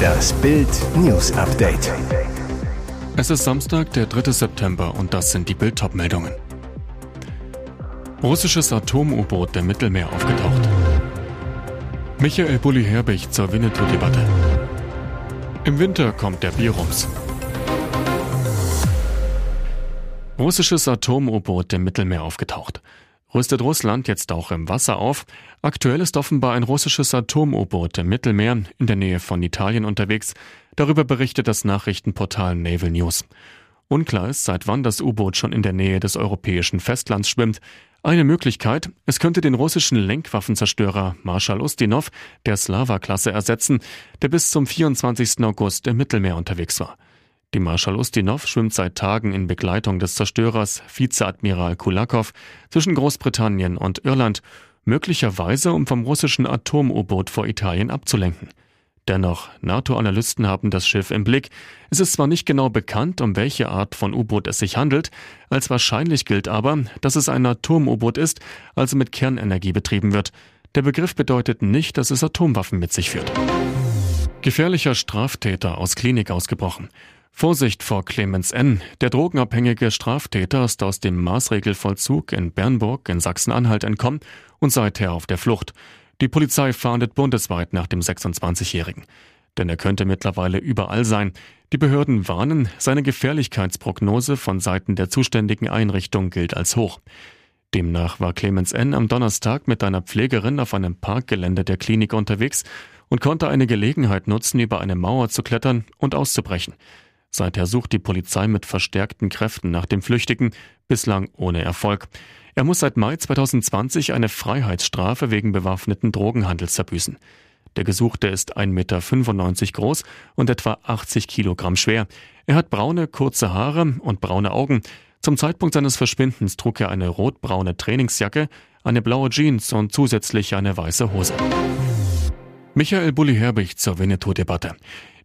Das Bild News Update. Es ist Samstag, der 3. September und das sind die Bild meldungen Russisches Atom-U-Boot im Mittelmeer aufgetaucht. Michael Bulli-Herbig zur Winnetou-Debatte. Im Winter kommt der Bierums. Russisches Atom-U-Boot im Mittelmeer aufgetaucht. Rüstet Russland jetzt auch im Wasser auf? Aktuell ist offenbar ein russisches Atom-U-Boot im Mittelmeer in der Nähe von Italien unterwegs. Darüber berichtet das Nachrichtenportal Naval News. Unklar ist, seit wann das U-Boot schon in der Nähe des europäischen Festlands schwimmt. Eine Möglichkeit, es könnte den russischen Lenkwaffenzerstörer Marschall Ustinov der Slava-Klasse ersetzen, der bis zum 24. August im Mittelmeer unterwegs war. Die Marschall Ustinov schwimmt seit Tagen in Begleitung des Zerstörers Vizeadmiral Kulakov zwischen Großbritannien und Irland, möglicherweise um vom russischen Atom-U-Boot vor Italien abzulenken. Dennoch, NATO-Analysten haben das Schiff im Blick. Es ist zwar nicht genau bekannt, um welche Art von U-Boot es sich handelt, als wahrscheinlich gilt aber, dass es ein Atom-U-Boot ist, also mit Kernenergie betrieben wird. Der Begriff bedeutet nicht, dass es Atomwaffen mit sich führt. Gefährlicher Straftäter aus Klinik ausgebrochen. Vorsicht vor Clemens N. Der drogenabhängige Straftäter ist aus dem Maßregelvollzug in Bernburg in Sachsen-Anhalt entkommen und seither auf der Flucht. Die Polizei fahndet bundesweit nach dem 26-Jährigen. Denn er könnte mittlerweile überall sein. Die Behörden warnen, seine Gefährlichkeitsprognose von Seiten der zuständigen Einrichtung gilt als hoch. Demnach war Clemens N. am Donnerstag mit einer Pflegerin auf einem Parkgelände der Klinik unterwegs und konnte eine Gelegenheit nutzen, über eine Mauer zu klettern und auszubrechen. Seither sucht die Polizei mit verstärkten Kräften nach dem Flüchtigen, bislang ohne Erfolg. Er muss seit Mai 2020 eine Freiheitsstrafe wegen bewaffneten Drogenhandels verbüßen. Der Gesuchte ist 1,95 Meter groß und etwa 80 Kilogramm schwer. Er hat braune, kurze Haare und braune Augen. Zum Zeitpunkt seines Verschwindens trug er eine rotbraune Trainingsjacke, eine blaue Jeans und zusätzlich eine weiße Hose. Michael Bulli-Herbig zur Winnetou-Debatte.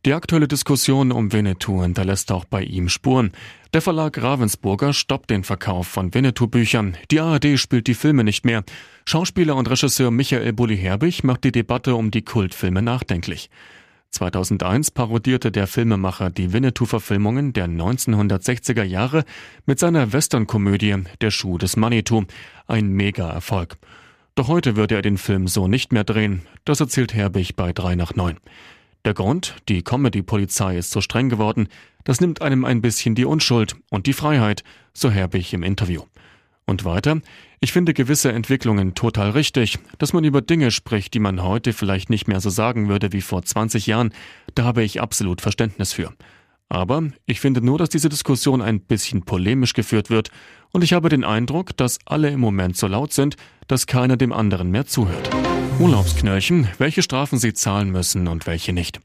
Die aktuelle Diskussion um Winnetou hinterlässt auch bei ihm Spuren. Der Verlag Ravensburger stoppt den Verkauf von Winnetou-Büchern. Die ARD spielt die Filme nicht mehr. Schauspieler und Regisseur Michael Bulli-Herbig macht die Debatte um die Kultfilme nachdenklich. 2001 parodierte der Filmemacher die Winnetou-Verfilmungen der 1960er Jahre mit seiner Western-Komödie Der Schuh des Manitou. Ein Mega-Erfolg. Doch heute würde er den Film so nicht mehr drehen. Das erzählt Herbig bei 3 nach 9. Der Grund, die Comedy-Polizei ist so streng geworden, das nimmt einem ein bisschen die Unschuld und die Freiheit, so Herbig im Interview. Und weiter, ich finde gewisse Entwicklungen total richtig, dass man über Dinge spricht, die man heute vielleicht nicht mehr so sagen würde wie vor 20 Jahren, da habe ich absolut Verständnis für. Aber ich finde nur, dass diese Diskussion ein bisschen polemisch geführt wird und ich habe den Eindruck, dass alle im Moment so laut sind, dass keiner dem anderen mehr zuhört. Urlaubsknöllchen, welche Strafen sie zahlen müssen und welche nicht.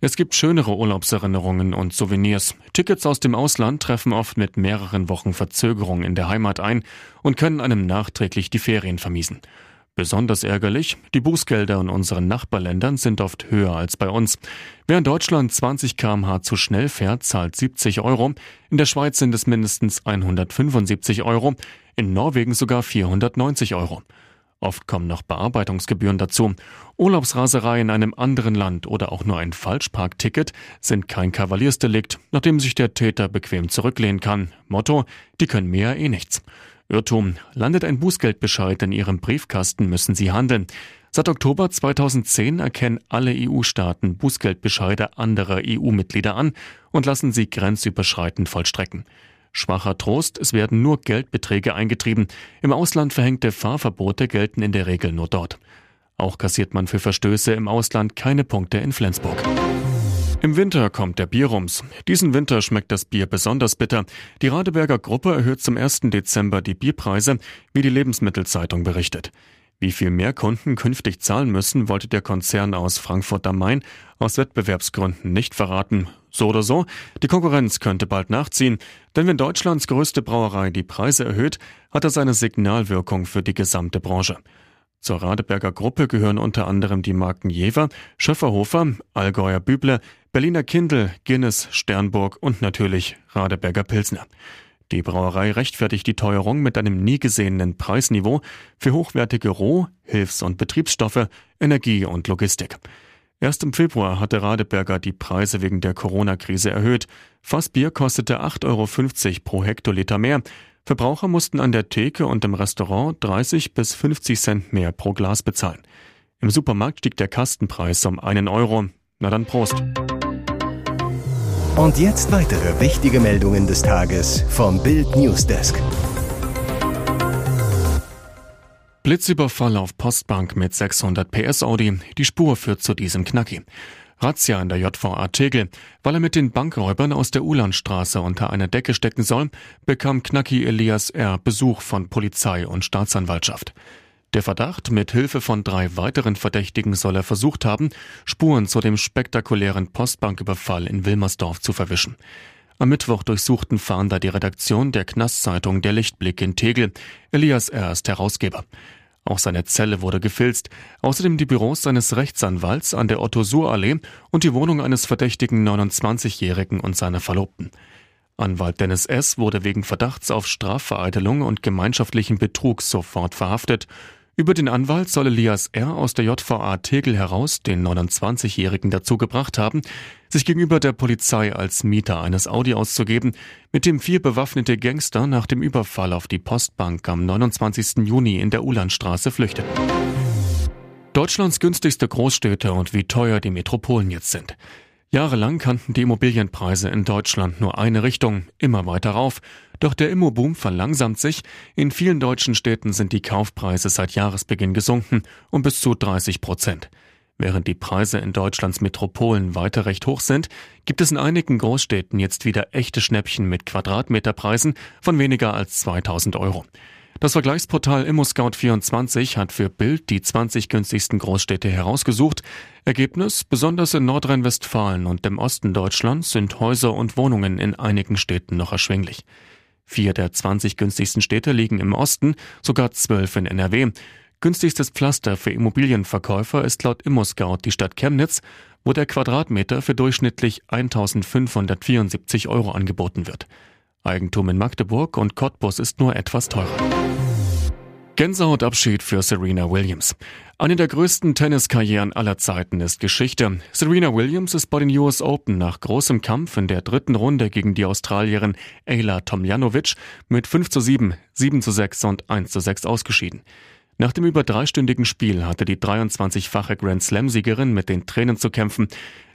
Es gibt schönere Urlaubserinnerungen und Souvenirs. Tickets aus dem Ausland treffen oft mit mehreren Wochen Verzögerung in der Heimat ein und können einem nachträglich die Ferien vermiesen. Besonders ärgerlich, die Bußgelder in unseren Nachbarländern sind oft höher als bei uns. Wer in Deutschland 20 kmh zu schnell fährt, zahlt 70 Euro, in der Schweiz sind es mindestens 175 Euro, in Norwegen sogar 490 Euro. Oft kommen noch Bearbeitungsgebühren dazu. Urlaubsraserei in einem anderen Land oder auch nur ein Falschparkticket sind kein Kavaliersdelikt, nachdem sich der Täter bequem zurücklehnen kann. Motto, die können mir eh nichts. Irrtum, landet ein Bußgeldbescheid in Ihrem Briefkasten, müssen Sie handeln. Seit Oktober 2010 erkennen alle EU-Staaten Bußgeldbescheide anderer EU-Mitglieder an und lassen sie grenzüberschreitend vollstrecken. Schwacher Trost, es werden nur Geldbeträge eingetrieben. Im Ausland verhängte Fahrverbote gelten in der Regel nur dort. Auch kassiert man für Verstöße im Ausland keine Punkte in Flensburg. Im Winter kommt der Bierrums. Diesen Winter schmeckt das Bier besonders bitter. Die Radeberger Gruppe erhöht zum 1. Dezember die Bierpreise, wie die Lebensmittelzeitung berichtet. Wie viel mehr Kunden künftig zahlen müssen, wollte der Konzern aus Frankfurt am Main aus Wettbewerbsgründen nicht verraten. So oder so, die Konkurrenz könnte bald nachziehen, denn wenn Deutschlands größte Brauerei die Preise erhöht, hat das eine Signalwirkung für die gesamte Branche. Zur Radeberger Gruppe gehören unter anderem die Marken Jever, Schöfferhofer, Allgäuer Büble, Berliner Kindl, Guinness, Sternburg und natürlich Radeberger Pilsner. Die Brauerei rechtfertigt die Teuerung mit einem nie gesehenen Preisniveau für hochwertige Roh-, Hilfs- und Betriebsstoffe, Energie und Logistik. Erst im Februar hatte Radeberger die Preise wegen der Corona-Krise erhöht. Fassbier kostete 8,50 Euro pro Hektoliter mehr. Verbraucher mussten an der Theke und im Restaurant 30 bis 50 Cent mehr pro Glas bezahlen. Im Supermarkt stieg der Kastenpreis um einen Euro. Na dann Prost. Und jetzt weitere wichtige Meldungen des Tages vom Bild Newsdesk. Blitzüberfall auf Postbank mit 600 PS Audi. Die Spur führt zu diesem Knacki. Razzia in der JVA Tegel. Weil er mit den Bankräubern aus der Ulandstraße unter einer Decke stecken soll, bekam Knacki Elias R. Besuch von Polizei und Staatsanwaltschaft. Der Verdacht, mit Hilfe von drei weiteren Verdächtigen soll er versucht haben, Spuren zu dem spektakulären Postbanküberfall in Wilmersdorf zu verwischen. Am Mittwoch durchsuchten Fahnder die Redaktion der Knastzeitung Der Lichtblick in Tegel. Elias R. ist Herausgeber. Auch seine Zelle wurde gefilzt, außerdem die Büros seines Rechtsanwalts an der Otto-Suhr-Allee und die Wohnung eines verdächtigen 29-Jährigen und seiner Verlobten. Anwalt Dennis S. wurde wegen Verdachts auf Strafvereitelung und gemeinschaftlichen Betrug sofort verhaftet. Über den Anwalt soll Elias R. aus der JVA Tegel heraus den 29-Jährigen dazu gebracht haben, sich gegenüber der Polizei als Mieter eines Audi auszugeben, mit dem vier bewaffnete Gangster nach dem Überfall auf die Postbank am 29. Juni in der Ulandstraße flüchteten. Deutschlands günstigste Großstädte und wie teuer die Metropolen jetzt sind. Jahrelang kannten die Immobilienpreise in Deutschland nur eine Richtung, immer weiter rauf. Doch der Immoboom verlangsamt sich. In vielen deutschen Städten sind die Kaufpreise seit Jahresbeginn gesunken um bis zu 30 Prozent. Während die Preise in Deutschlands Metropolen weiter recht hoch sind, gibt es in einigen Großstädten jetzt wieder echte Schnäppchen mit Quadratmeterpreisen von weniger als 2000 Euro. Das Vergleichsportal ImmoScout24 hat für Bild die 20 günstigsten Großstädte herausgesucht. Ergebnis, besonders in Nordrhein-Westfalen und im Osten Deutschlands sind Häuser und Wohnungen in einigen Städten noch erschwinglich. Vier der 20 günstigsten Städte liegen im Osten, sogar zwölf in NRW. Günstigstes Pflaster für Immobilienverkäufer ist laut ImmoScout die Stadt Chemnitz, wo der Quadratmeter für durchschnittlich 1574 Euro angeboten wird. Eigentum in Magdeburg und Cottbus ist nur etwas teurer. Gänsehautabschied für Serena Williams. Eine der größten Tenniskarrieren aller Zeiten ist Geschichte. Serena Williams ist bei den US Open nach großem Kampf in der dritten Runde gegen die Australierin Ayla Tomljanovic mit 5 zu 7, 7 zu 6 und 1 zu 6 ausgeschieden. Nach dem über dreistündigen Spiel hatte die 23-fache Grand Slam-Siegerin mit den Tränen zu kämpfen.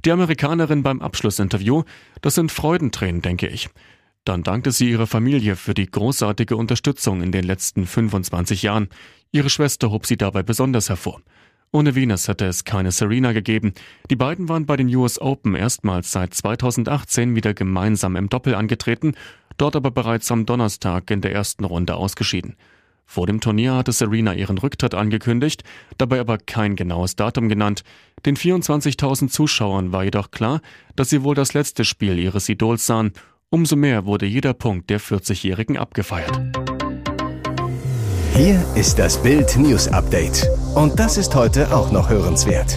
Die Amerikanerin beim Abschlussinterview, das sind Freudentränen, denke ich. Dann dankte sie ihrer Familie für die großartige Unterstützung in den letzten 25 Jahren. Ihre Schwester hob sie dabei besonders hervor. Ohne Venus hätte es keine Serena gegeben. Die beiden waren bei den US Open erstmals seit 2018 wieder gemeinsam im Doppel angetreten, dort aber bereits am Donnerstag in der ersten Runde ausgeschieden. Vor dem Turnier hatte Serena ihren Rücktritt angekündigt, dabei aber kein genaues Datum genannt. Den 24.000 Zuschauern war jedoch klar, dass sie wohl das letzte Spiel ihres Idols sahen Umso mehr wurde jeder Punkt der 40-Jährigen abgefeiert. Hier ist das Bild News Update. Und das ist heute auch noch hörenswert.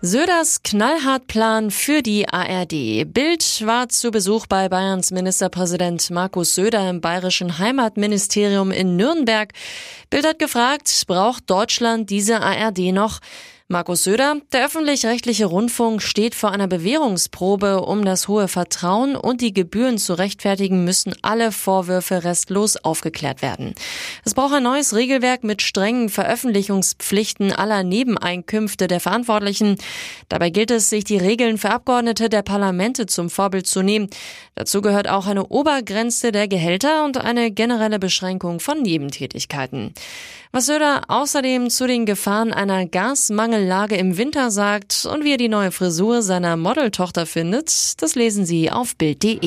Söders Knallhartplan für die ARD. Bild war zu Besuch bei Bayerns Ministerpräsident Markus Söder im bayerischen Heimatministerium in Nürnberg. Bild hat gefragt, braucht Deutschland diese ARD noch? Markus Söder, der öffentlich-rechtliche Rundfunk steht vor einer Bewährungsprobe, um das hohe Vertrauen und die Gebühren zu rechtfertigen, müssen alle Vorwürfe restlos aufgeklärt werden. Es braucht ein neues Regelwerk mit strengen Veröffentlichungspflichten aller Nebeneinkünfte der Verantwortlichen. Dabei gilt es, sich die Regeln für Abgeordnete der Parlamente zum Vorbild zu nehmen. Dazu gehört auch eine Obergrenze der Gehälter und eine generelle Beschränkung von Nebentätigkeiten. Was Söder außerdem zu den Gefahren einer Gasmangellage im Winter sagt und wie er die neue Frisur seiner Modeltochter findet, das lesen Sie auf Bild.de.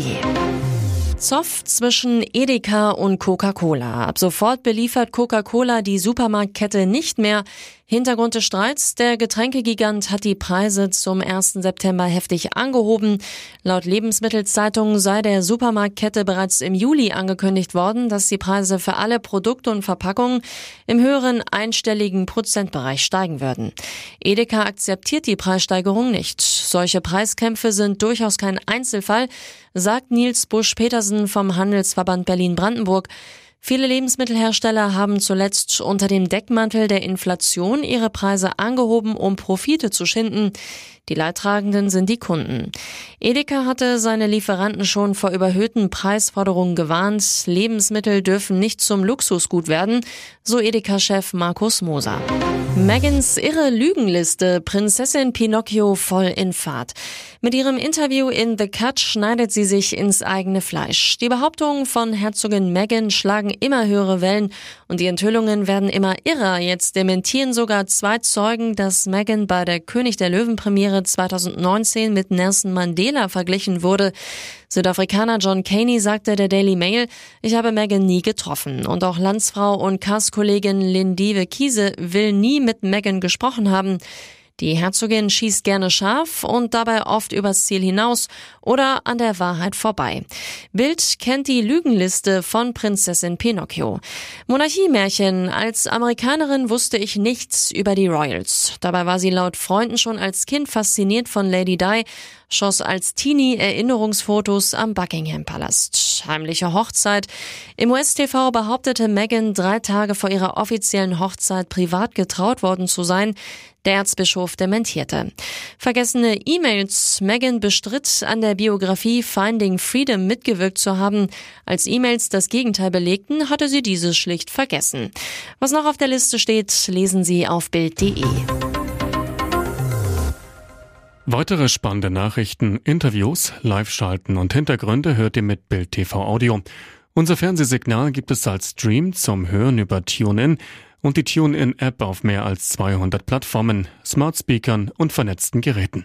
Zoff zwischen Edeka und Coca-Cola. Ab sofort beliefert Coca-Cola die Supermarktkette nicht mehr. Hintergrund des Streits, der Getränkegigant hat die Preise zum 1. September heftig angehoben. Laut Lebensmittelzeitung sei der Supermarktkette bereits im Juli angekündigt worden, dass die Preise für alle Produkte und Verpackungen im höheren einstelligen Prozentbereich steigen würden. Edeka akzeptiert die Preissteigerung nicht. Solche Preiskämpfe sind durchaus kein Einzelfall, sagt Nils Busch-Petersen vom Handelsverband Berlin-Brandenburg. Viele Lebensmittelhersteller haben zuletzt unter dem Deckmantel der Inflation ihre Preise angehoben, um Profite zu schinden. Die Leidtragenden sind die Kunden. Edeka hatte seine Lieferanten schon vor überhöhten Preisforderungen gewarnt. Lebensmittel dürfen nicht zum Luxusgut werden, so Edeka-Chef Markus Moser. Megans irre Lügenliste, Prinzessin Pinocchio voll in Fahrt. Mit ihrem Interview in The Cut schneidet sie sich ins eigene Fleisch. Die Behauptungen von Herzogin Meghan schlagen immer höhere Wellen und die Enthüllungen werden immer irrer. Jetzt dementieren sogar zwei Zeugen, dass Meghan bei der König der Löwen Premiere 2019 mit Nelson Mandela verglichen wurde. Südafrikaner John Caney sagte der Daily Mail, ich habe Meghan nie getroffen und auch Landsfrau und Castkollegin Lindive Kiese will nie mit Meghan gesprochen haben. Die Herzogin schießt gerne scharf und dabei oft übers Ziel hinaus oder an der Wahrheit vorbei. Bild kennt die Lügenliste von Prinzessin Pinocchio. Monarchiemärchen. Als Amerikanerin wusste ich nichts über die Royals. Dabei war sie laut Freunden schon als Kind fasziniert von Lady Di, schoss als Teenie Erinnerungsfotos am Buckingham Palast. Heimliche Hochzeit. Im US-TV behauptete Meghan drei Tage vor ihrer offiziellen Hochzeit privat getraut worden zu sein. Der Erzbischof dementierte. Vergessene E-Mails. Meghan bestritt, an der Biografie Finding Freedom mitgewirkt zu haben. Als E-Mails das Gegenteil belegten, hatte sie dieses schlicht vergessen. Was noch auf der Liste steht, lesen Sie auf Bild.de. Weitere spannende Nachrichten, Interviews, Live-Schalten und Hintergründe hört ihr mit Bild TV Audio. Unser Fernsehsignal gibt es als Stream zum Hören über TuneIn und die TuneIn-App auf mehr als 200 Plattformen, Smart Speakern und vernetzten Geräten.